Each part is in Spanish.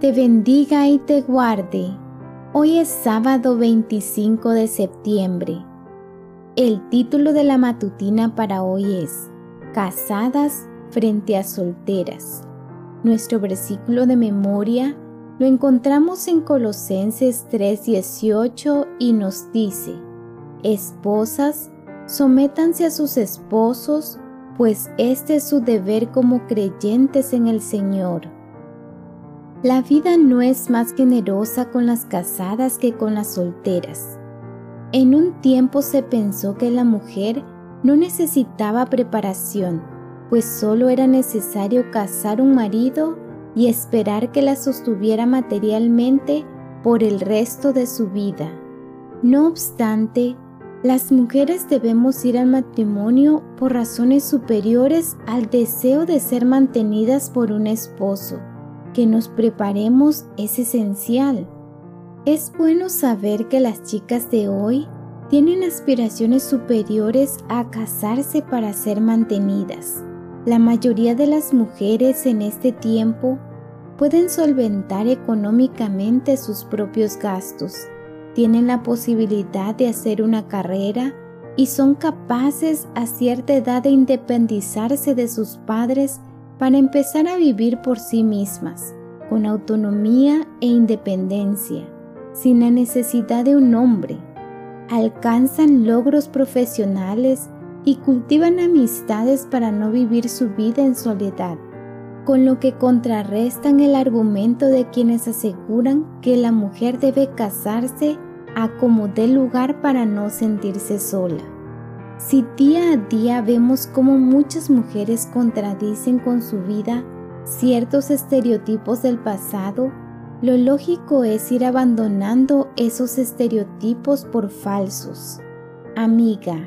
te bendiga y te guarde. Hoy es sábado 25 de septiembre. El título de la matutina para hoy es Casadas frente a solteras. Nuestro versículo de memoria lo encontramos en Colosenses 3:18 y nos dice, Esposas, sométanse a sus esposos, pues este es su deber como creyentes en el Señor. La vida no es más generosa con las casadas que con las solteras. En un tiempo se pensó que la mujer no necesitaba preparación, pues solo era necesario casar un marido y esperar que la sostuviera materialmente por el resto de su vida. No obstante, las mujeres debemos ir al matrimonio por razones superiores al deseo de ser mantenidas por un esposo. Que nos preparemos es esencial. Es bueno saber que las chicas de hoy tienen aspiraciones superiores a casarse para ser mantenidas. La mayoría de las mujeres en este tiempo pueden solventar económicamente sus propios gastos tienen la posibilidad de hacer una carrera y son capaces a cierta edad de independizarse de sus padres para empezar a vivir por sí mismas, con autonomía e independencia, sin la necesidad de un hombre. Alcanzan logros profesionales y cultivan amistades para no vivir su vida en soledad, con lo que contrarrestan el argumento de quienes aseguran que la mujer debe casarse a como dé lugar para no sentirse sola. Si día a día vemos cómo muchas mujeres contradicen con su vida ciertos estereotipos del pasado, lo lógico es ir abandonando esos estereotipos por falsos. Amiga,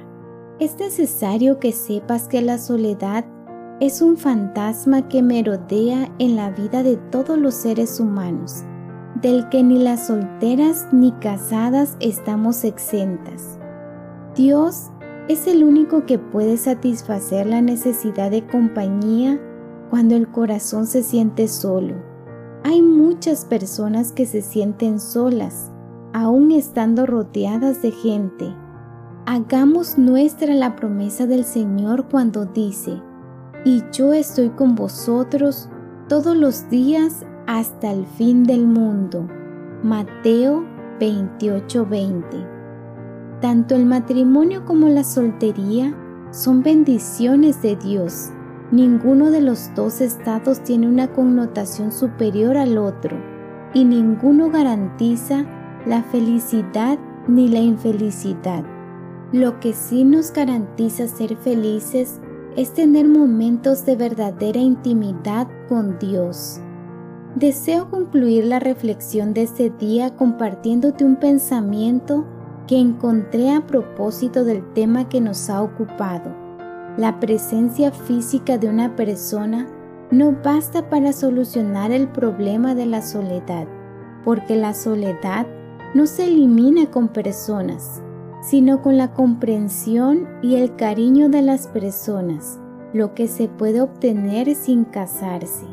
es necesario que sepas que la soledad es un fantasma que merodea en la vida de todos los seres humanos del que ni las solteras ni casadas estamos exentas. Dios es el único que puede satisfacer la necesidad de compañía cuando el corazón se siente solo. Hay muchas personas que se sienten solas, aún estando rodeadas de gente. Hagamos nuestra la promesa del Señor cuando dice, y yo estoy con vosotros todos los días hasta el fin del mundo. Mateo 28:20. Tanto el matrimonio como la soltería son bendiciones de Dios. Ninguno de los dos estados tiene una connotación superior al otro y ninguno garantiza la felicidad ni la infelicidad. Lo que sí nos garantiza ser felices es tener momentos de verdadera intimidad con Dios. Deseo concluir la reflexión de este día compartiéndote un pensamiento que encontré a propósito del tema que nos ha ocupado. La presencia física de una persona no basta para solucionar el problema de la soledad, porque la soledad no se elimina con personas, sino con la comprensión y el cariño de las personas, lo que se puede obtener sin casarse.